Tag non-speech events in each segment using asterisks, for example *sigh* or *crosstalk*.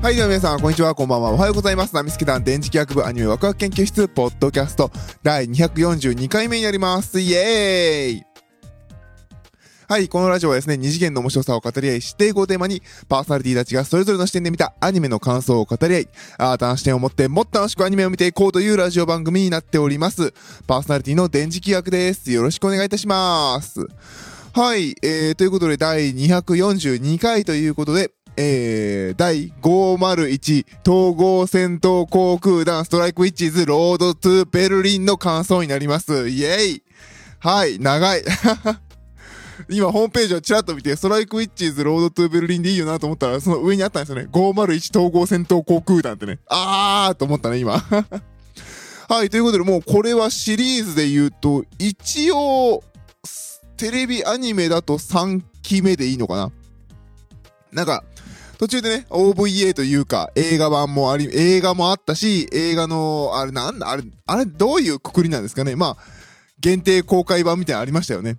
はい、では皆さん、こんにちは、こんばんは。おはようございます。ナミスケ団電磁気学部アニメワクワク研究室、ポッドキャスト、第242回目になります。イエーイはい、このラジオはですね、二次元の面白さを語り合い、指定語をテーマに、パーソナリティたちがそれぞれの視点で見たアニメの感想を語り合い、新たな視点を持ってもっと楽しくアニメを見ていこうというラジオ番組になっております。パーソナリティの電磁気学です。よろしくお願いいたします。はい、えー、ということで、第242回ということで、えー、第501統合戦闘航空団ストライクウィッチーズロードトゥベルリンの感想になります。イェイはい、長い。*laughs* 今、ホームページをちらっと見て、ストライクウィッチーズロードトゥーベルリンでいいよなと思ったら、その上にあったんですよね。501統合戦闘航空団ってね。あーと思ったね、今。*laughs* はい、ということで、もうこれはシリーズで言うと、一応、テレビアニメだと3期目でいいのかななんか、途中でね、OVA というか、映画版もあり、映画もあったし、映画の、あれなんだ、あれ、あれどういうくくりなんですかねまあ、限定公開版みたいなのありましたよね。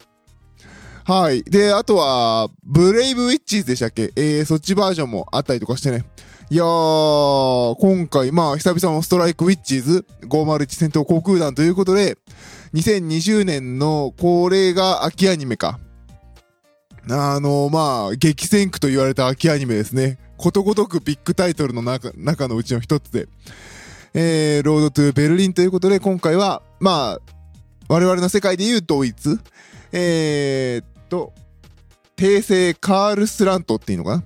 はい。で、あとは、ブレイブウィッチーズでしたっけ？えー、そっちバージョンもあったりとかしてね。いやー、今回、まあ、久々のストライクウィッチーズ501戦闘航空団ということで、2020年の、これが秋アニメか。あの、まあ、激戦区と言われた秋アニメですね。ことごとくビッグタイトルの中、中のうちの一つで。えー、ロードトゥーベルリンということで、今回は、まあ、我々の世界で言う統一。えー、っと、訂正カールスラントっていうのかな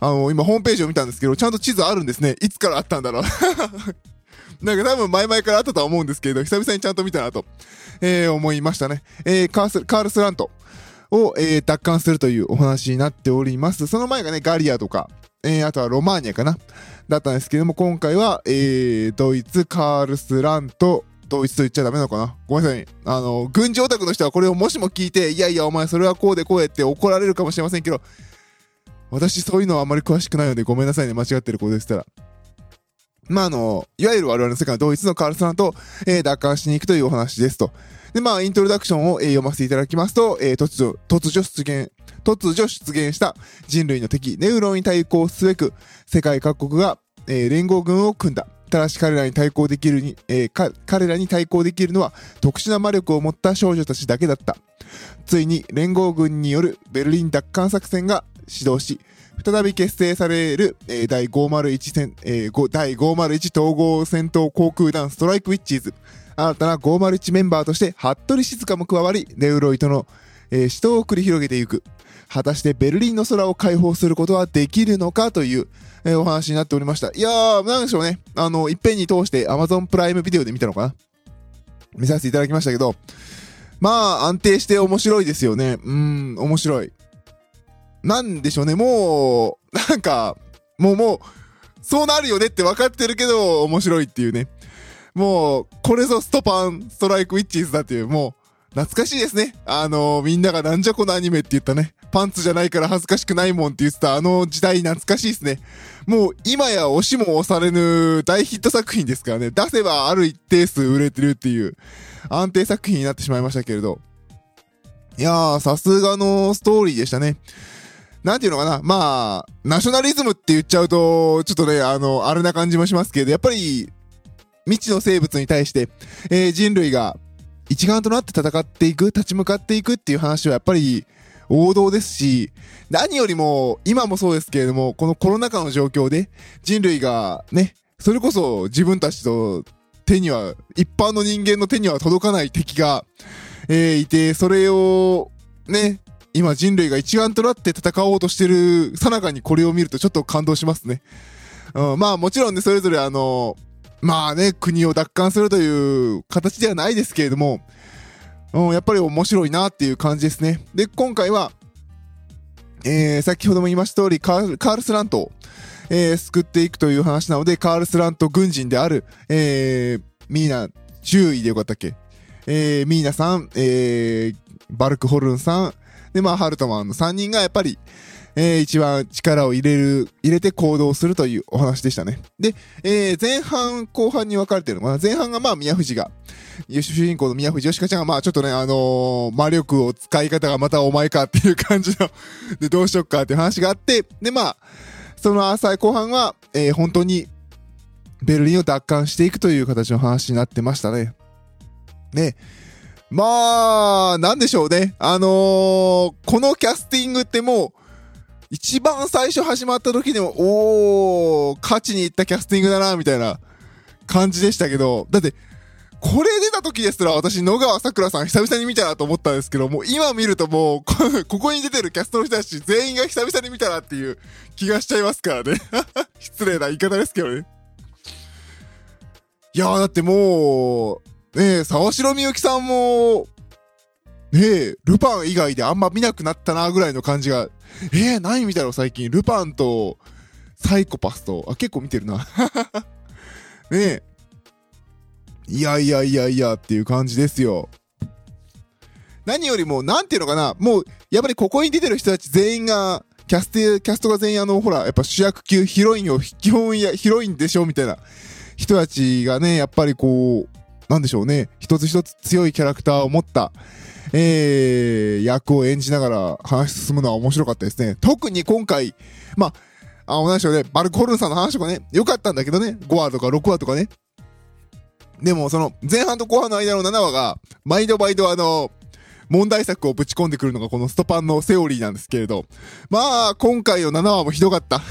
あの、今ホームページを見たんですけど、ちゃんと地図あるんですね。いつからあったんだろう。*laughs* なんか多分前々からあったとは思うんですけど、久々にちゃんと見たなと、えー、思いましたね。えー、カースカールスラント。を、えー、奪還するというお話になっております。その前がね、ガリアとか、えー、あとはロマーニャかなだったんですけども、今回は、えー、ドイツ、カールスラント、ドイツと言っちゃダメなのかなごめんなさい。あの、軍事オタクの人はこれをもしも聞いて、いやいや、お前それはこうでこうやって怒られるかもしれませんけど、私そういうのはあまり詳しくないのでごめんなさいね、間違ってることでしたら。まあ、あの、いわゆる我々の世界のドイツのカールスラントを、えー、奪還しに行くというお話ですと。で、まあ、イントロダクションを、えー、読ませていただきますと、えー、突如、突如出現、突如出現した人類の敵、ネウロンに対抗すべく、世界各国が、えー、連合軍を組んだ。ただし彼らに対抗できるに、えー、彼らに対抗できるのは特殊な魔力を持った少女たちだけだった。ついに連合軍によるベルリン奪還作戦が始動し、再び結成される、えー、第501戦、えー、第501統合戦闘航空団ストライクウィッチーズ。新たな501メンバーとして、服部静香も加わり、ネウロイとの、えー、死闘を繰り広げていく。果たしてベルリンの空を解放することはできるのかという、えー、お話になっておりました。いやー、なんでしょうね。あの、いっぺんに通して Amazon プライムビデオで見たのかな見させていただきましたけど、まあ、安定して面白いですよね。うん、面白い。なんでしょうね、もう、なんか、もうもう、そうなるよねって分かってるけど、面白いっていうね。もう、これぞストパン、ストライクウィッチーズだっていう、もう、懐かしいですね。あのー、みんながなんじゃこのアニメって言ったね。パンツじゃないから恥ずかしくないもんって言ってたあの時代懐かしいですね。もう今や押しも押されぬ大ヒット作品ですからね。出せばある一定数売れてるっていう安定作品になってしまいましたけれど。いやー、さすがのストーリーでしたね。なんていうのかな。まあ、ナショナリズムって言っちゃうと、ちょっとね、あの、あれな感じもしますけど、やっぱり、未知の生物に対して、えー、人類が一丸となって戦っていく、立ち向かっていくっていう話はやっぱり王道ですし、何よりも、今もそうですけれども、このコロナ禍の状況で人類がね、それこそ自分たちと手には、一般の人間の手には届かない敵が、えー、いて、それをね、今人類が一丸となって戦おうとしてるさなかにこれを見るとちょっと感動しますね。うん、まあもちろんね、それぞれあの、まあね、国を奪還するという形ではないですけれども、うん、やっぱり面白いなっていう感じですね。で、今回は、えー、先ほども言いました通り、カールスラントを、えー、救っていくという話なので、カールスラント軍人である、えー、ミーナ、注意でよかったっけ？えー、ミーナさん、えー、バルクホルンさん、で、まあ、ハルトマンの3人がやっぱり、えー、一番力を入れる、入れて行動するというお話でしたね。で、えー、前半、後半に分かれてるのかな？前半がまあ、宮藤が、主人公の宮藤よしかちゃんがまあ、ちょっとね、あのー、魔力を使い方がまたお前かっていう感じの *laughs* で、どうしよっかっていう話があって、で、まあ、その浅い後半は、えー、本当にベルリンを奪還していくという形の話になってましたね。ね。まあ、なんでしょうね。あのー、このキャスティングってもう、一番最初始まった時でも、おー、勝ちに行ったキャスティングだな、みたいな感じでしたけど、だって、これ出た時ですら私、野川さくらさん久々に見たなと思ったんですけど、もう今見るともう、*laughs* ここに出てるキャストの人たち全員が久々に見たなっていう気がしちゃいますからね。*laughs* 失礼な言い方ですけどね。いやーだってもう、ねえ、沢城みゆきさんも、ねえ、ルパン以外であんま見なくなったなぐらいの感じが、えー、何見たの最近？ルパンと、サイコパスと、あ、結構見てるな。*laughs* ねえ。いやいやいやいやっていう感じですよ。何よりも、なんていうのかな、もう、やっぱりここに出てる人たち全員が、キャスト、キャストが全員あの、ほら、やっぱ主役級ヒロインを、基本や、ヒロインでしょみたいな人たちがね、やっぱりこう、なんでしょうね、一つ一つ強いキャラクターを持った、えー、役を演じながら話進むのは面白かったですね。特に今回、まあ、同じようね、バルコルンさんの話とかね、良かったんだけどね、5話とか6話とかね。でも、その、前半と後半の間の7話が、毎度毎度あの、問題作をぶち込んでくるのがこのストパンのセオリーなんですけれど。まあ、今回の7話もひどかった。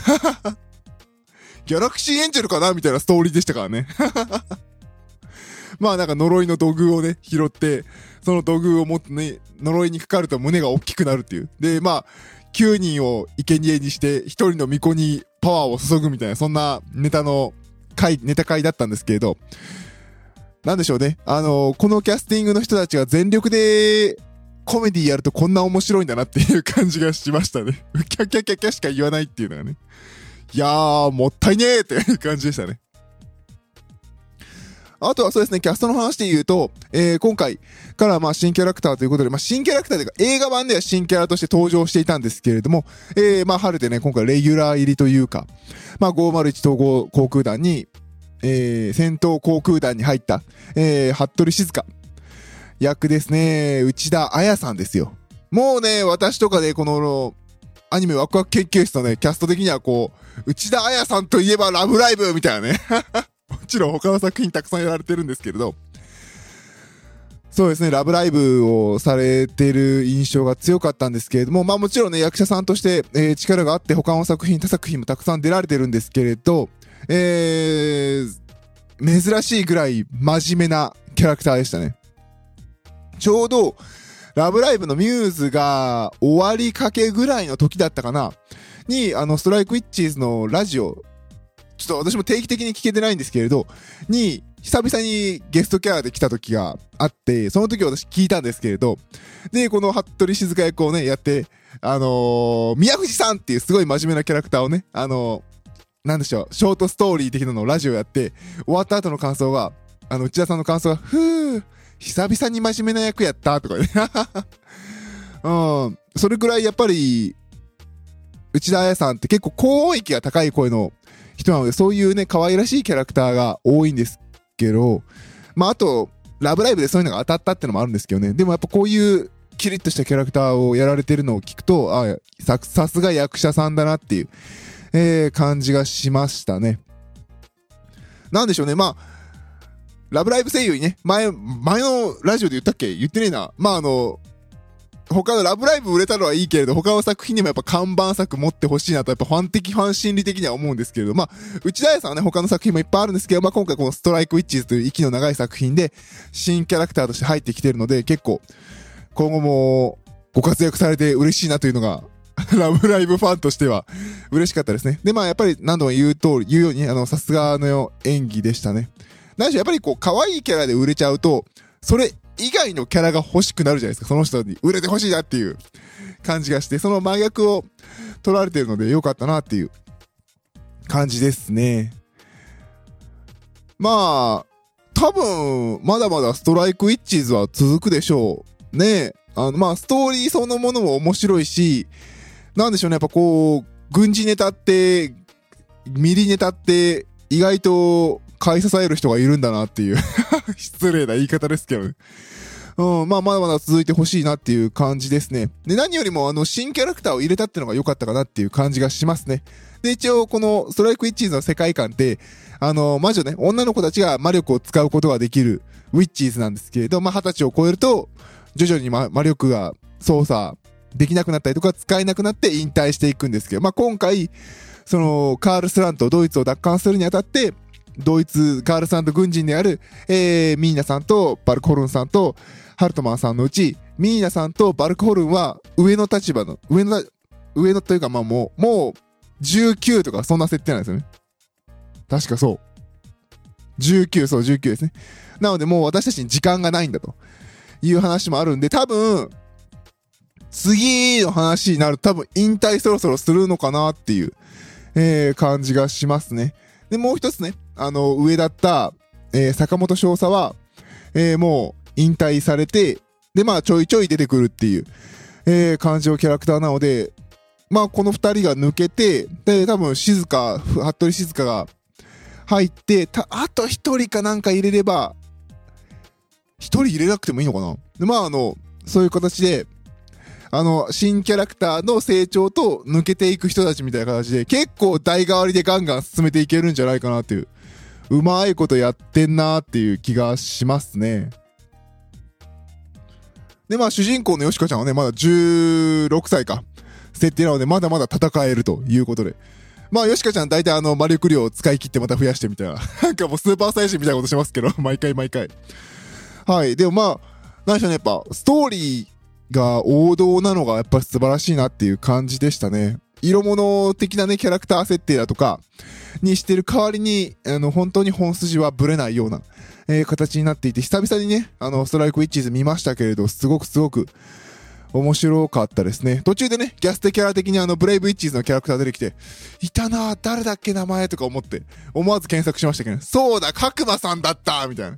ギャラクシーエンジェルかな？みたいなストーリーでしたからね。まあなんか呪いの土偶をね、拾って、その土偶を持ってね、呪いにかかると胸が大きくなるっていう。で、まあ、9人を生贄にして、1人の巫女にパワーを注ぐみたいな、そんなネタの回、ネタ回だったんですけれど、なんでしょうね。あのー、このキャスティングの人たちが全力でコメディやるとこんな面白いんだなっていう感じがしましたね。キャキャキャキャしか言わないっていうのがね。いやー、もったいねーっていう感じでしたね。あとはそうですね、キャストの話で言うと、えー、今回からまあ新キャラクターということで、まあ新キャラクターというか映画版では新キャラとして登場していたんですけれども、えー、まあ春でね、今回レギュラー入りというか、まあ501統合航空団に、えー、戦闘航空団に入った、えー、服部静香役ですね、内田彩さんですよ。もうね、私とかで、この、アニメワクワク研究室のね、キャスト的にはこう、内田彩さんといえばラブライブみたいなね。ちろん他の作品たくさんやられてるんですけれど、そうですね、ラブライブをされてる印象が強かったんですけれども、まあもちろんね、役者さんとして、えー、力があって他の作品、他作品もたくさん出られてるんですけれど、えー、珍しいぐらい真面目なキャラクターでしたね。ちょうど、ラブライブのミューズが終わりかけぐらいの時だったかな。に、あの、ストライクウィッチーズのラジオ、ちょっと私も定期的に聞けてないんですけれど、に、久々にゲストキャラで来た時があって、その時私聞いたんですけれど、で、この服部静香役をね、やって、あのー、宮藤さんっていうすごい真面目なキャラクターをね、あのー、なんでしょう、ショートストーリー的なのをラジオやって、終わった後の感想が、あの、内田さんの感想が、ふー、久々に真面目な役やったとかね。*laughs* うん。それくらいやっぱり、内田彩さんって結構高音域が高い声の人なので、そういうね、可愛らしいキャラクターが多いんですけど、まあ、あと、ラブライブでそういうのが当たったってのもあるんですけどね。でもやっぱこういうキリッとしたキャラクターをやられてるのを聞くと、あさ、さすが役者さんだなっていう、えー、感じがしましたね。なんでしょうね。まあ、ラブライブ声優にね、前、前のラジオで言ったっけ？言ってねえな。まあ、あの、他のラブライブ売れたのはいいけれど、他の作品にもやっぱ看板作持ってほしいなと、やっぱファン的、ファン心理的には思うんですけれど、まあ、内田彩さんはね、他の作品もいっぱいあるんですけど、まあ今回このストライクウィッチーズという息の長い作品で、新キャラクターとして入ってきてるので、結構、今後もご活躍されて嬉しいなというのが、*laughs* ラブライブファンとしては嬉しかったですね。で、まあやっぱり何度も言う通り、言うように、あの、さすがの演技でしたね。何しろやっぱりこう、可愛いキャラで売れちゃうと、それ以外のキャラが欲しくなるじゃないですか。その人に売れて欲しいなっていう感じがして、その真逆を取られてるので良かったなっていう感じですね。まあ、多分、まだまだストライクウィッチーズは続くでしょう。ねあの、まあ、ストーリーそのものも面白いし、なんでしょうね、やっぱこう、軍事ネタって、ミリネタって、意外と買い支える人がいるんだなっていう *laughs* 失礼な言い方ですけど。うん、まあ、まだまだ続いてほしいなっていう感じですね。で、何よりも、あの、新キャラクターを入れたっていうのが良かったかなっていう感じがしますね。で、一応、この、ストライクウィッチーズの世界観って、あの、魔女ね、女の子たちが魔力を使うことができるウィッチーズなんですけれど、まあ、二十歳を超えると、徐々に魔魔力が操作できなくなったりとか、使えなくなって引退していくんですけど、まあ、今回、その、カールスラント、ドイツを奪還するにあたって、ドイツ、カールスラント軍人である、えー、ミーナさんとバルクホルンさんと、ハルトマンさんのうち、ミーナさんとバルクホルンは上の立場の、上の、上のというかまあもう、もう、19とかそんな設定なんですよね。確かそう。19、そう、19ですね。なのでもう私たちに時間がないんだという話もあるんで、多分、次の話になると多分引退そろそろするのかなっていう、えー、感じがしますね。で、もう一つね、あの、上だった、えー、坂本少佐は、えー、もう引退されて、で、まあちょいちょい出てくるっていう、えー、感じのキャラクターなので、まあこの二人が抜けて、で、多分静香、ふ服部静香が入って、た、あと一人かなんか入れれば、一人入れなくてもいいのかな？で、まああの、そういう形で、あの、新キャラクターの成長と抜けていく人たちみたいな形で、結構代替わりでガンガン進めていけるんじゃないかなっていう、うまいことやってんなーっていう気がしますね。で、まあ主人公のヨシカちゃんはね、まだ16歳か。設定なので、まだまだ戦えるということで。まあ、ヨシカちゃん大体あの、魔力量を使い切ってまた増やしてみたいな。*laughs* なんかもうスーパーサイヤ人みたいなことしますけど、*laughs* 毎回毎回。はい。でもまあ、何でしょうね、やっぱ、ストーリーが王道なのがやっぱり素晴らしいなっていう感じでしたね。色物的なね、キャラクター設定だとか、にしてる代わりに、あの、本当に本筋はブレないような、えー形になっていて、久々にね、あの、ストライクウィッチーズ見ましたけれど、すごくすごく、面白かったですね。途中でね、ギャステキャラ的にあの、ブレイブウィッチーズのキャラクター出てきて、いたなぁ、誰だっけ名前とか思って、思わず検索しましたけど、そうだ、角間さんだったみたいな。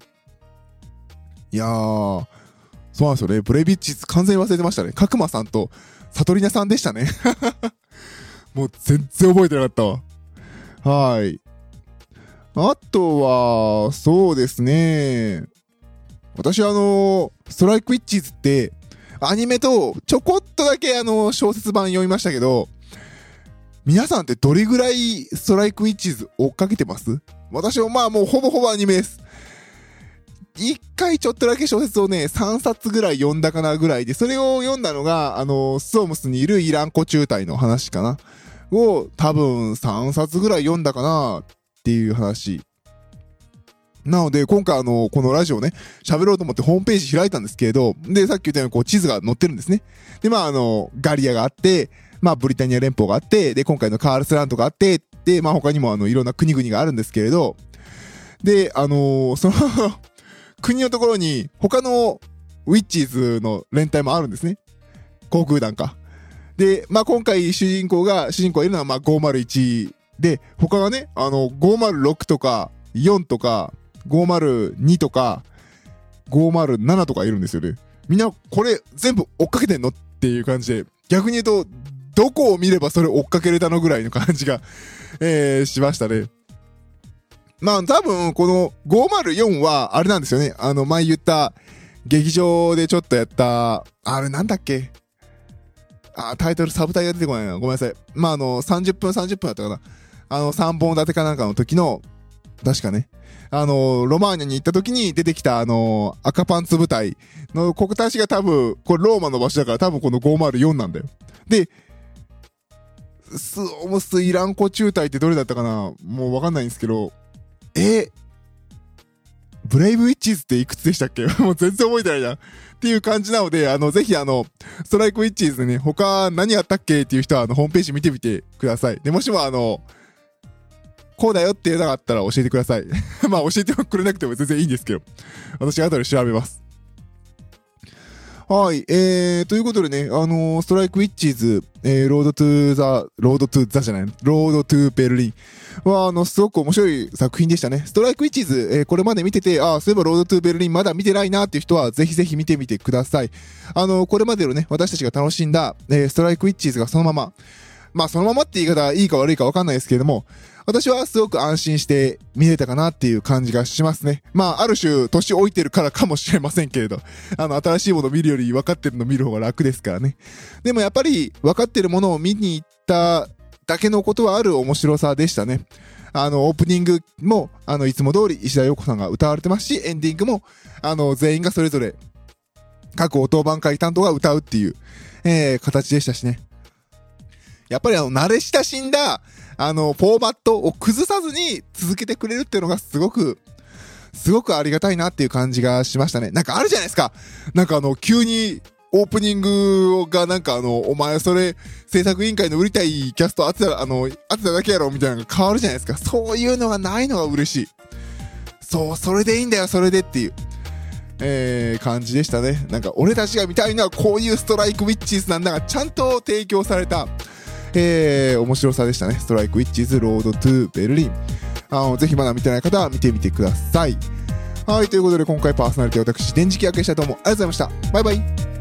いやー、そうなんですよね。ブレイブウィッチーズ完全に忘れてましたね。角間さんと、サトリナさんでしたね。*laughs* もう全然覚えてなかったわ。はい。あとは、そうですね。私あの、ストライクウィッチーズって、アニメとちょこっとだけあの、小説版読みましたけど、皆さんってどれぐらいストライクウィッチーズ追っかけてます？私はまあもうほぼほぼアニメです。一回ちょっとだけ小説をね、3冊ぐらい読んだかなぐらいで、それを読んだのが、あの、スオムスにいるイランコ中隊の話かな。を多分3冊ぐらい読んだかなっていう話。なので、今回あの、このラジオね、喋ろうと思ってホームページ開いたんですけれど、で、さっき言ったようにこう地図が載ってるんですね。で、まああの、ガリアがあって、まあブリタニア連邦があって、で、今回のカールスラントがあって、で、まあ他にもあの、いろんな国々があるんですけれど、で、あのーその国のところに他のウィッチーズの連隊もあるんですね。航空団か。で、まあ今回主人公が、主人公がいるのはま501で、他がね、あの、506とか4とか502とか507とかいるんですよね。みんなこれ全部追っかけてんのっていう感じで、逆に言うと、どこを見ればそれ追っかけれたのぐらいの感じが、えー、しましたね。まあ多分この504はあれなんですよね。あの前言った劇場でちょっとやった、あれなんだっけ？あ、タイトルサブタイが出てこないな。ごめんなさい。まああの30分30分だったかな。あの3本立てかなんかの時の、確かね。あの、ロマーニャに行った時に出てきたあの、赤パンツ部隊の国たちが多分、これローマの場所だから多分この504なんだよ。で、スオムスイランコ中隊ってどれだったかな？もうわかんないんですけど、えブレイブウィッチーズっていくつでしたっけ？*laughs* もう全然覚えてないな。っていう感じなので、あの、ぜひあの、ストライクウィッチーズね、他何やったっけ？っていう人はあの、ホームページ見てみてください。で、もしもあの、こうだよって言えなかったら教えてください。*laughs* まあ教えてくれなくても全然いいんですけど。私後で調べます。はい。えー、ということでね、あのーストライクウィッチーズ、えー、 Road to the、Road to the じゃない、 Road to Berlinは、あの、すごく面白い作品でしたね。ストライクウィッチーズ、えーこれまで見てて、ああ、そういえばロードトゥーベルリンまだ見てないなっていう人は、ぜひぜひ見てみてください。あの、これまでのね、私たちが楽しんだ、えーストライクウィッチーズがそのまま、まあそのままって言い方いいか悪いかわかんないですけれども、私はすごく安心して見れたかなっていう感じがしますね。まあ、ある種、年老いてるからかもしれませんけれど、*laughs* あの、新しいものを見るより分かってるのを見る方が楽ですからね。でもやっぱり、分かってるものを見に行っただけのことはある面白さでしたね。あの、オープニングも、あの、いつも通り石田洋子さんが歌われてますし、エンディングも、あの、全員がそれぞれ、各音番会担当が歌うっていう、えー、形でしたしね。やっぱりあの、慣れ親しんだ、あの、フォーマットを崩さずに続けてくれるっていうのがすごく、すごくありがたいなっていう感じがしましたね。なんかあるじゃないですか。なんかあの、急にオープニングがなんかあの、お前それ制作委員会の売りたいキャスト当てた、あの、当てただけやろみたいなのが変わるじゃないですか。そういうのがないのが嬉しい。そう、それでいいんだよ、それでっていう。えー、感じでしたね。なんか、俺たちが見たいのはこういうストライクウィッチーズなんだが、ちゃんと提供された、えー、面白さでしたね。ストライクウィッチーズロードトゥベルリン。あの、ぜひまだ見てない方は見てみてください。はい、ということで今回パーソナリティ私、電磁気明けしたいと思う。ありがとうございました。バイバイ。